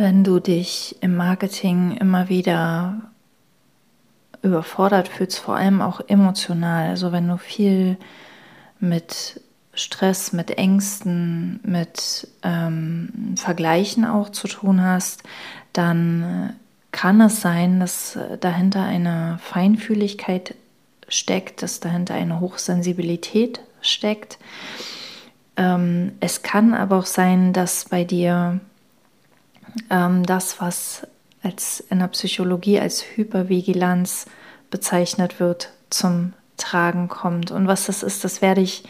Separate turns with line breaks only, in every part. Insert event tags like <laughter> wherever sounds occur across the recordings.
Wenn du dich im Marketing immer wieder überfordert fühlst, vor allem auch emotional, also wenn du viel mit Stress, mit Ängsten, mit ähm, Vergleichen auch zu tun hast, dann kann es sein, dass dahinter eine Feinfühligkeit steckt, dass dahinter eine Hochsensibilität steckt. Ähm, es kann aber auch sein, dass bei dir ähm, das, was als in der Psychologie als Hypervigilanz bezeichnet wird, zum Tragen kommt. Und was das ist, das werde ich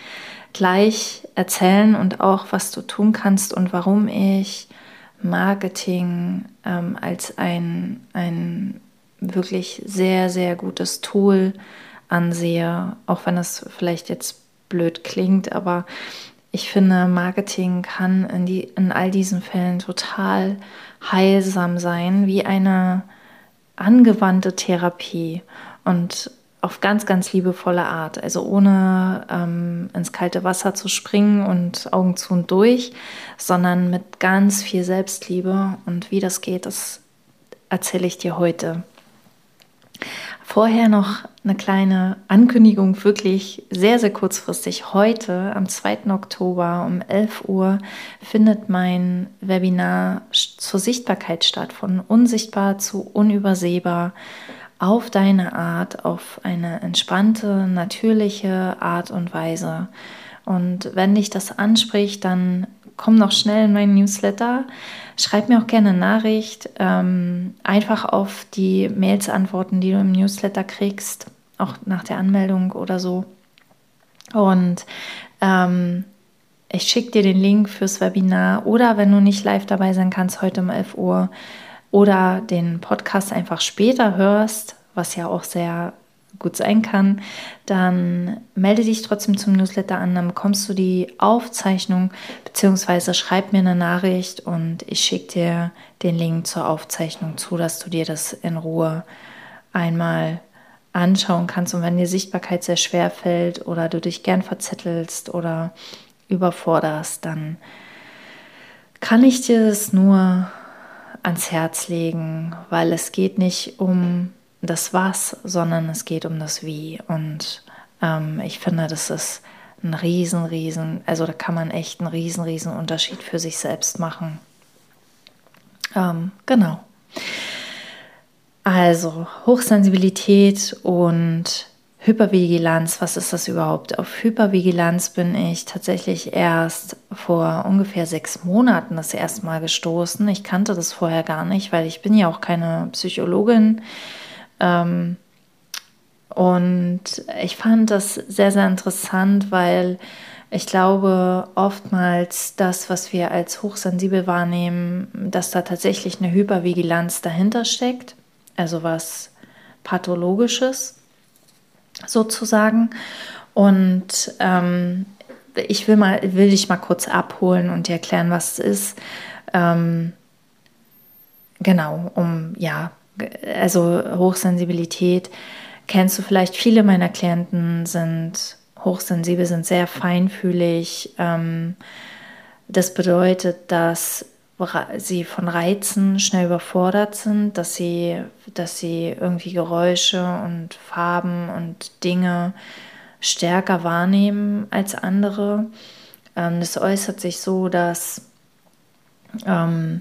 gleich erzählen und auch, was du tun kannst und warum ich Marketing ähm, als ein, ein wirklich sehr, sehr gutes Tool ansehe, auch wenn es vielleicht jetzt blöd klingt, aber ich finde, Marketing kann in, die, in all diesen Fällen total heilsam sein, wie eine angewandte Therapie und auf ganz, ganz liebevolle Art. Also ohne ähm, ins kalte Wasser zu springen und Augen zu und durch, sondern mit ganz viel Selbstliebe. Und wie das geht, das erzähle ich dir heute. Vorher noch eine kleine Ankündigung, wirklich sehr, sehr kurzfristig. Heute, am 2. Oktober um 11 Uhr, findet mein Webinar zur Sichtbarkeit statt, von unsichtbar zu unübersehbar auf deine Art, auf eine entspannte, natürliche Art und Weise. Und wenn dich das anspricht, dann komm noch schnell in meinen Newsletter. Schreib mir auch gerne eine Nachricht. Ähm, einfach auf die Mails antworten, die du im Newsletter kriegst, auch nach der Anmeldung oder so. Und ähm, ich schicke dir den Link fürs Webinar oder wenn du nicht live dabei sein kannst, heute um 11 Uhr oder den Podcast einfach später hörst, was ja auch sehr gut sein kann, dann melde dich trotzdem zum Newsletter an, dann bekommst du die Aufzeichnung beziehungsweise schreib mir eine Nachricht und ich schicke dir den Link zur Aufzeichnung zu, dass du dir das in Ruhe einmal anschauen kannst. Und wenn dir Sichtbarkeit sehr schwer fällt oder du dich gern verzettelst oder überforderst, dann kann ich dir das nur ans Herz legen, weil es geht nicht um das Was, sondern es geht um das Wie. Und ähm, ich finde, das ist ein riesen, riesen, also da kann man echt einen riesen, riesen Unterschied für sich selbst machen. Ähm, genau. Also Hochsensibilität und Hypervigilanz, was ist das überhaupt? Auf Hypervigilanz bin ich tatsächlich erst vor ungefähr sechs Monaten das erste Mal gestoßen. Ich kannte das vorher gar nicht, weil ich bin ja auch keine Psychologin. Ähm, und ich fand das sehr, sehr interessant, weil ich glaube, oftmals das, was wir als hochsensibel wahrnehmen, dass da tatsächlich eine Hypervigilanz dahinter steckt, also was Pathologisches sozusagen. Und ähm, ich will, mal, will dich mal kurz abholen und dir erklären, was es ist. Ähm, genau, um ja also Hochsensibilität, kennst du vielleicht, viele meiner Klienten sind hochsensibel, sind sehr feinfühlig. Ähm, das bedeutet, dass sie von Reizen schnell überfordert sind, dass sie, dass sie irgendwie Geräusche und Farben und Dinge stärker wahrnehmen als andere. Ähm, das äußert sich so, dass ähm,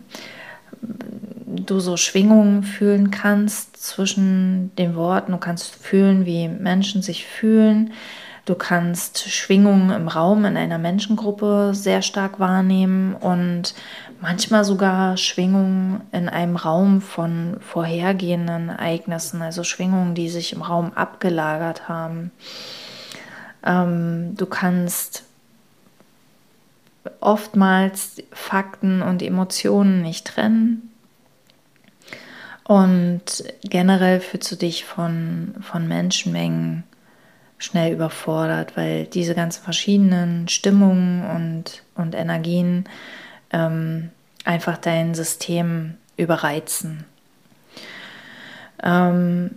du so Schwingungen fühlen kannst zwischen den Worten. Du kannst fühlen, wie Menschen sich fühlen. Du kannst Schwingungen im Raum in einer Menschengruppe sehr stark wahrnehmen und manchmal sogar Schwingungen in einem Raum von vorhergehenden Ereignissen, also Schwingungen, die sich im Raum abgelagert haben. Ähm, du kannst oftmals Fakten und Emotionen nicht trennen. Und generell fühlst du dich von, von Menschenmengen schnell überfordert, weil diese ganzen verschiedenen Stimmungen und, und Energien ähm, einfach dein System überreizen. Ähm,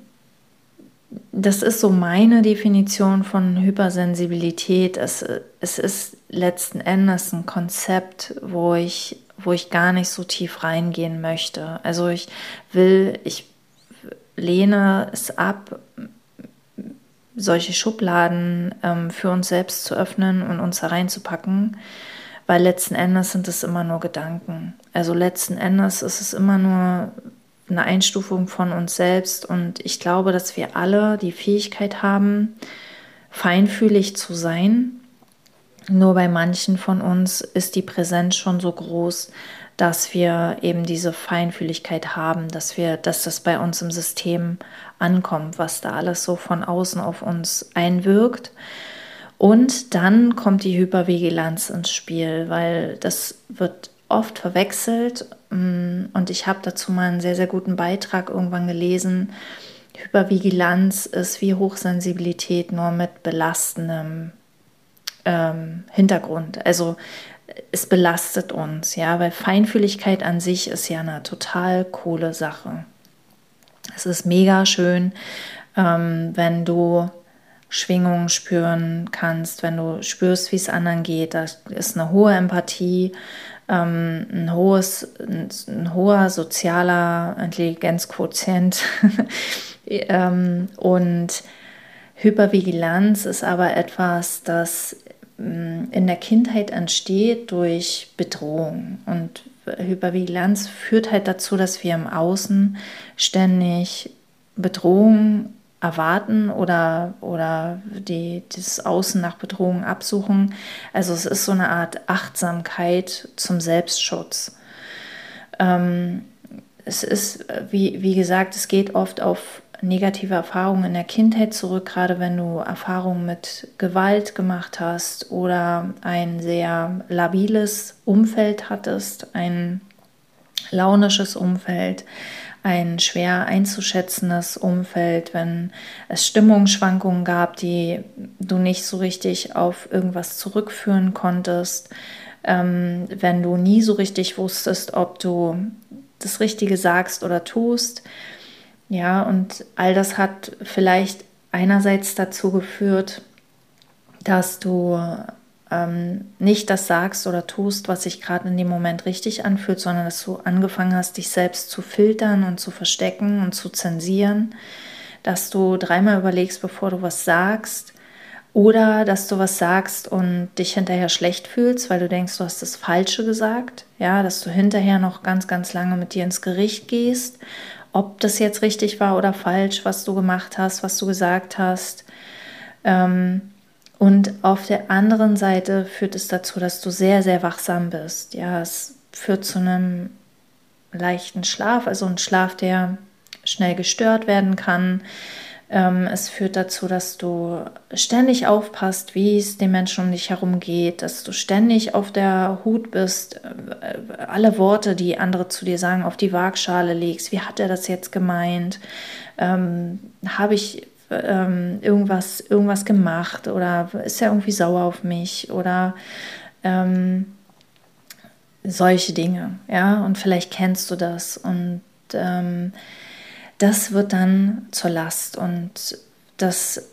das ist so meine Definition von Hypersensibilität. Es, es ist letzten Endes ein Konzept, wo ich, wo ich gar nicht so tief reingehen möchte. Also ich will, ich lehne es ab, solche Schubladen ähm, für uns selbst zu öffnen und uns hereinzupacken, weil letzten Endes sind es immer nur Gedanken. Also letzten Endes ist es immer nur eine Einstufung von uns selbst und ich glaube, dass wir alle die Fähigkeit haben, feinfühlig zu sein. Nur bei manchen von uns ist die Präsenz schon so groß, dass wir eben diese Feinfühligkeit haben, dass wir, dass das bei uns im System ankommt, was da alles so von außen auf uns einwirkt. Und dann kommt die Hypervigilanz ins Spiel, weil das wird oft verwechselt mm, und ich habe dazu mal einen sehr, sehr guten Beitrag irgendwann gelesen. Hypervigilanz ist wie Hochsensibilität nur mit belastendem ähm, Hintergrund. Also es belastet uns, ja, weil Feinfühligkeit an sich ist ja eine total coole Sache. Es ist mega schön, ähm, wenn du Schwingungen spüren kannst, wenn du spürst, wie es anderen geht. Da ist eine hohe Empathie, ähm, ein, hohes, ein, ein, hoher sozialer Intelligenzquotient <laughs> ähm, und Hypervigilanz ist aber etwas, das in der Kindheit entsteht durch Bedrohung. Und Hypervigilanz führt halt dazu, dass wir im Außen ständig Bedrohung erwarten oder, oder die, das Außen nach Bedrohung absuchen. Also es ist so eine Art Achtsamkeit zum Selbstschutz. Ähm, es ist, wie, wie gesagt, es geht oft auf negative Erfahrungen in der Kindheit zurück, gerade wenn du Erfahrungen mit Gewalt gemacht hast oder ein sehr labiles Umfeld hattest, ein launisches Umfeld, ein schwer einzuschätzendes Umfeld, wenn es Stimmungsschwankungen gab, die du nicht so richtig auf irgendwas zurückführen konntest, ähm, wenn du nie so richtig wusstest, ob du das Richtige sagst oder tust. Ja, und all das hat vielleicht einerseits dazu geführt, dass du ähm, nicht das sagst oder tust, was sich gerade in dem Moment richtig anfühlt, sondern dass du angefangen hast, dich selbst zu filtern und zu verstecken und zu zensieren, dass du dreimal überlegst, bevor du was sagst. Oder dass du was sagst und dich hinterher schlecht fühlst, weil du denkst, du hast das Falsche gesagt. Ja, dass du hinterher noch ganz, ganz lange mit dir ins Gericht gehst, ob das jetzt richtig war oder falsch, was du gemacht hast, was du gesagt hast. Ähm, und auf der anderen Seite führt es dazu, dass du sehr, sehr wachsam bist. Ja, es führt zu einem leichten Schlaf, also ein Schlaf, der schnell gestört werden kann. Ähm, es führt dazu, dass du ständig aufpasst, wie es den Menschen um dich herum geht, dass du ständig auf der Hut bist, äh, alle Worte, die andere zu dir sagen, auf die Waagschale legst. Wie hat er das jetzt gemeint? Ähm, Habe ich ähm, irgendwas, irgendwas gemacht oder ist er irgendwie sauer auf mich oder ähm, solche Dinge, ja, und vielleicht kennst du das und ähm, das wird dann zur Last und das,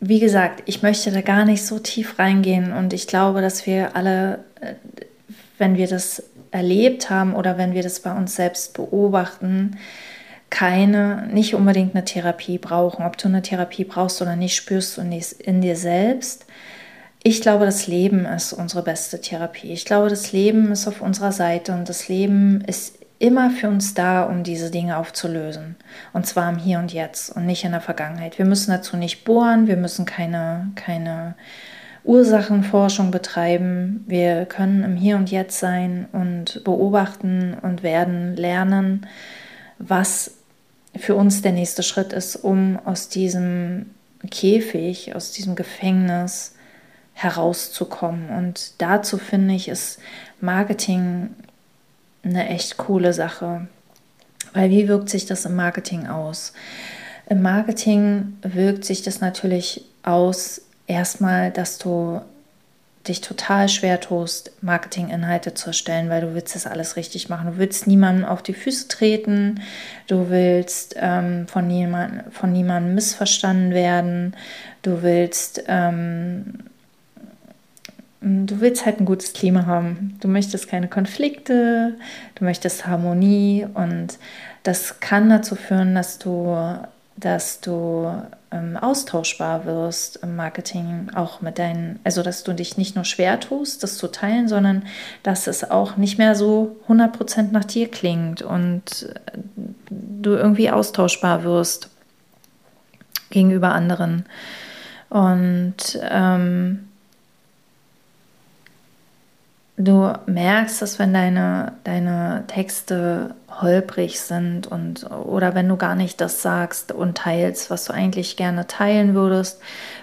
wie gesagt, ich möchte da gar nicht so tief reingehen und ich glaube, dass wir alle, äh, wenn wir das erlebt haben oder wenn wir das bei uns selbst beobachten, keine, nicht unbedingt eine Therapie brauchen. Ob du eine Therapie brauchst oder nicht, spürst du in dir selbst. Ich glaube, das Leben ist unsere beste Therapie. Ich glaube, das Leben ist auf unserer Seite und das Leben ist immer für uns da, um diese Dinge aufzulösen. Und zwar im Hier und Jetzt und nicht in der Vergangenheit. Wir müssen dazu nicht bohren, wir müssen keine, keine Ursachenforschung betreiben. Wir können im Hier und Jetzt sein und beobachten und werden lernen, was für uns der nächste Schritt ist, um aus diesem Käfig, aus diesem Gefängnis herauszukommen. Und dazu finde ich, ist Marketing eine echt coole Sache. Weil wie wirkt sich das im Marketing aus? Im Marketing wirkt sich das natürlich aus, erstmal, dass du dich total schwer tust, Marketinginhalte zu erstellen, weil du willst das alles richtig machen. Du willst niemandem auf die Füße treten, du willst ähm, von, niemand, von niemandem missverstanden werden, du willst, ähm, du willst halt ein gutes Klima haben. Du möchtest keine Konflikte, du möchtest Harmonie und das kann dazu führen, dass du dass du ähm, austauschbar wirst im Marketing, auch mit deinen, also dass du dich nicht nur schwer tust, das zu teilen, sondern dass es auch nicht mehr so 100% nach dir klingt und äh, du irgendwie austauschbar wirst gegenüber anderen. Und ähm, du merkst, dass wenn deine, deine Texte holprig sind und oder wenn du gar nicht das sagst und teilst, was du eigentlich gerne teilen würdest,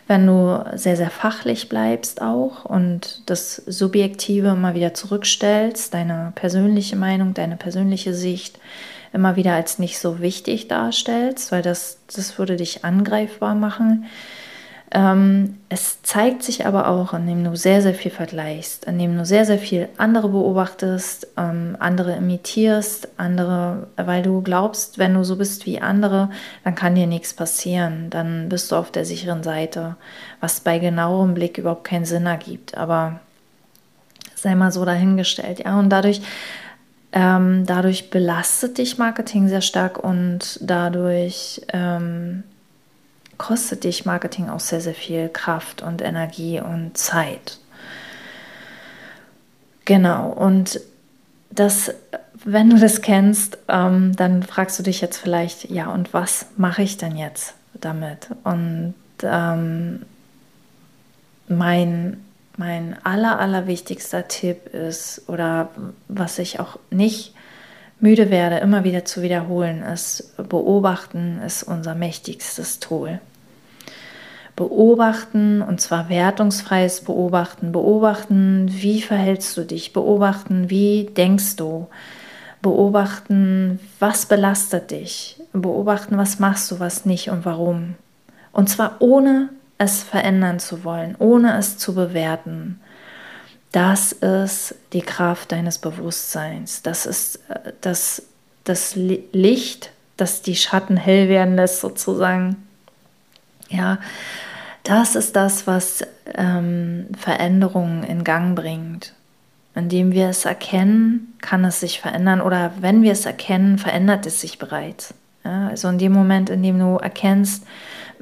wenn du sehr, sehr fachlich bleibst auch und das Subjektive immer wieder zurückstellst, deine persönliche Meinung, deine persönliche Sicht immer wieder als nicht so wichtig darstellst, weil das, das würde dich angreifbar machen ähm, es zeigt sich aber auch, indem du sehr, sehr viel vergleichst, indem du sehr, sehr viel andere beobachtest, ähm, andere imitierst, andere, weil du glaubst, wenn du so bist wie andere, dann kann dir nichts passieren, dann bist du auf der sicheren Seite, was bei genauerem Blick überhaupt keinen Sinn ergibt. Aber sei mal so dahingestellt, ja, und dadurch ähm, dadurch belastet dich Marketing sehr stark und dadurch ähm, kostet dich Marketing auch sehr, sehr viel Kraft und Energie und Zeit. Genau, und das, wenn du das kennst, ähm, dann fragst du dich jetzt vielleicht, ja, und was mache ich denn jetzt damit? Und ähm, mein, mein aller, wichtigster Tipp ist, oder was ich auch nicht müde werde, immer wieder zu wiederholen, ist, beobachten ist unser mächtigstes Tool beobachten und zwar wertungsfreies Beobachten. Beobachten, wie verhältst du dich? Beobachten, wie denkst du? Beobachten, was belastet dich? Beobachten, was machst du, was nicht und warum? Und zwar ohne es verändern zu wollen, ohne es zu bewerten. Das ist die Kraft deines Bewusstseins. Das ist äh, das, das Licht, das die Schatten hell werden lässt, sozusagen. Ja, das ist das, was ähm, Veränderungen in Gang bringt. Indem wir es erkennen, kann es sich verändern oder wenn wir es erkennen, verändert es sich bereits. Ja, also in dem Moment, in dem du erkennst,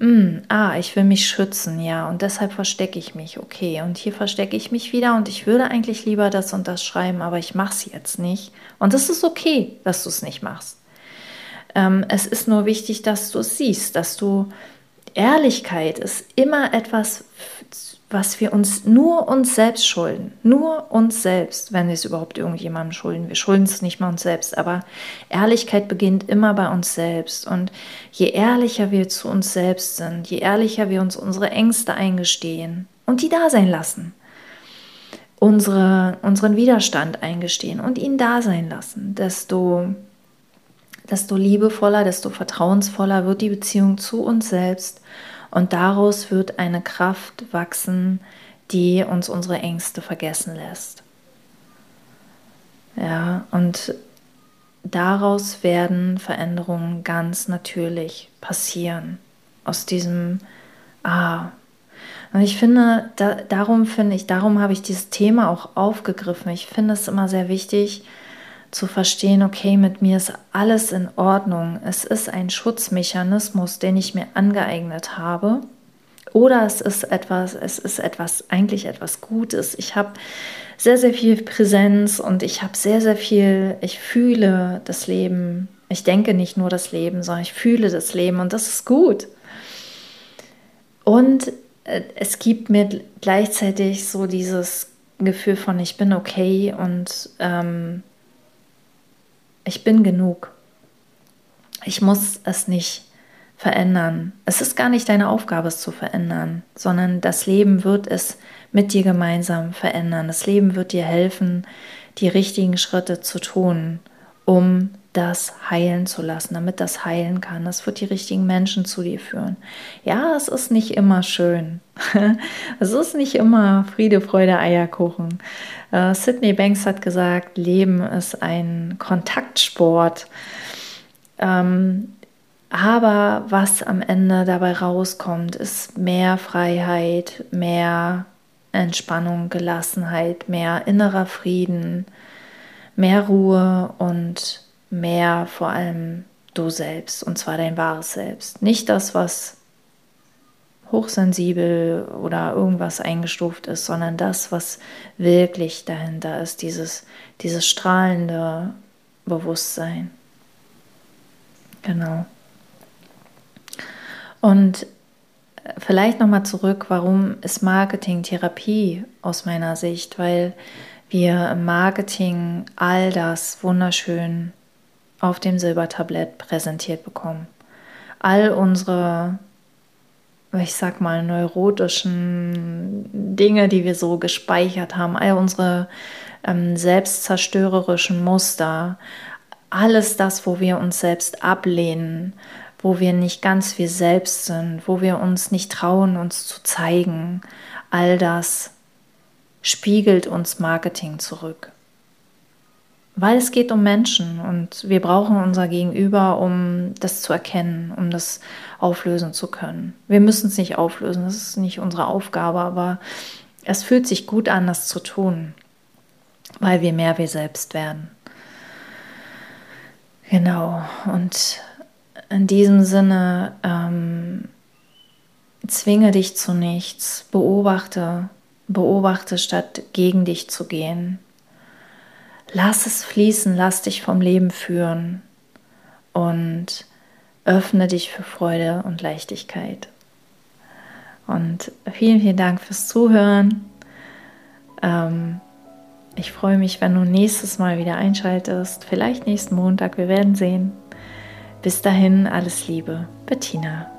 hm, ah, ich will mich schützen, ja, und deshalb verstecke ich mich, okay, und hier verstecke ich mich wieder und ich würde eigentlich lieber das und das schreiben, aber ich mache es jetzt nicht. Und es ist okay, dass du es nicht machst. Ähm, es ist nur wichtig, dass du es siehst, dass du Ehrlichkeit ist immer etwas, was wir uns nur uns selbst schulden. Nur uns selbst, wenn wir es überhaupt irgendjemandem schulden. Wir schulden es nicht mal uns selbst, aber Ehrlichkeit beginnt immer bei uns selbst. Und je ehrlicher wir zu uns selbst sind, je ehrlicher wir uns unsere Ängste eingestehen und die da sein lassen, unsere, unseren Widerstand eingestehen und ihn da sein lassen, desto desto liebevoller, desto vertrauensvoller wird die Beziehung zu uns selbst und daraus wird eine Kraft wachsen, die uns unsere Ängste vergessen lässt. Ja, und daraus werden Veränderungen ganz natürlich passieren. Aus diesem Ah. Und ich finde, da, darum finde ich, darum habe ich dieses Thema auch aufgegriffen. Ich finde es immer sehr wichtig, zu verstehen, okay, mit mir ist alles in Ordnung. Es ist ein Schutzmechanismus, den ich mir angeeignet habe. Oder es ist etwas, es ist etwas, eigentlich etwas Gutes. Ich habe sehr, sehr viel Präsenz und ich habe sehr, sehr viel, ich fühle das Leben. Ich denke nicht nur das Leben, sondern ich fühle das Leben und das ist gut. Und äh, es gibt mir gleichzeitig so dieses Gefühl von, ich bin okay und ähm, ich bin genug. Ich muss es nicht verändern. Es ist gar nicht deine Aufgabe, es zu verändern, sondern das Leben wird es mit dir gemeinsam verändern. Das Leben wird dir helfen, die richtigen Schritte zu tun, um das heilen zu lassen, damit das heilen kann. Das wird die richtigen Menschen zu dir führen. Ja, es ist nicht immer schön. <laughs> es ist nicht immer Friede, Freude, Eierkuchen. Äh, Sydney Banks hat gesagt, Leben ist ein Kontaktsport. Ähm, aber was am Ende dabei rauskommt, ist mehr Freiheit, mehr Entspannung, Gelassenheit, mehr innerer Frieden, mehr Ruhe und mehr vor allem du selbst, und zwar dein wahres Selbst. Nicht das, was hochsensibel oder irgendwas eingestuft ist, sondern das, was wirklich dahinter ist, dieses, dieses strahlende Bewusstsein. Genau. Und vielleicht nochmal zurück, warum ist Marketing Therapie aus meiner Sicht? Weil wir im Marketing all das wunderschön auf dem Silbertablett präsentiert bekommen. All unsere, ich sag mal, neurotischen Dinge, die wir so gespeichert haben, all unsere ähm, selbstzerstörerischen Muster, alles das, wo wir uns selbst ablehnen, wo wir nicht ganz wir selbst sind, wo wir uns nicht trauen, uns zu zeigen, all das spiegelt uns Marketing zurück. Weil es geht um Menschen und wir brauchen unser Gegenüber, um das zu erkennen, um das auflösen zu können. Wir müssen es nicht auflösen, das ist nicht unsere Aufgabe, aber es fühlt sich gut an, das zu tun, weil wir mehr wir selbst werden. Genau, und in diesem Sinne ähm, zwinge dich zu nichts, beobachte, beobachte statt gegen dich zu gehen. Lass es fließen, lass dich vom Leben führen und öffne dich für Freude und Leichtigkeit. Und vielen, vielen Dank fürs Zuhören. Ähm, ich freue mich, wenn du nächstes Mal wieder einschaltest. Vielleicht nächsten Montag, wir werden sehen. Bis dahin alles Liebe, Bettina.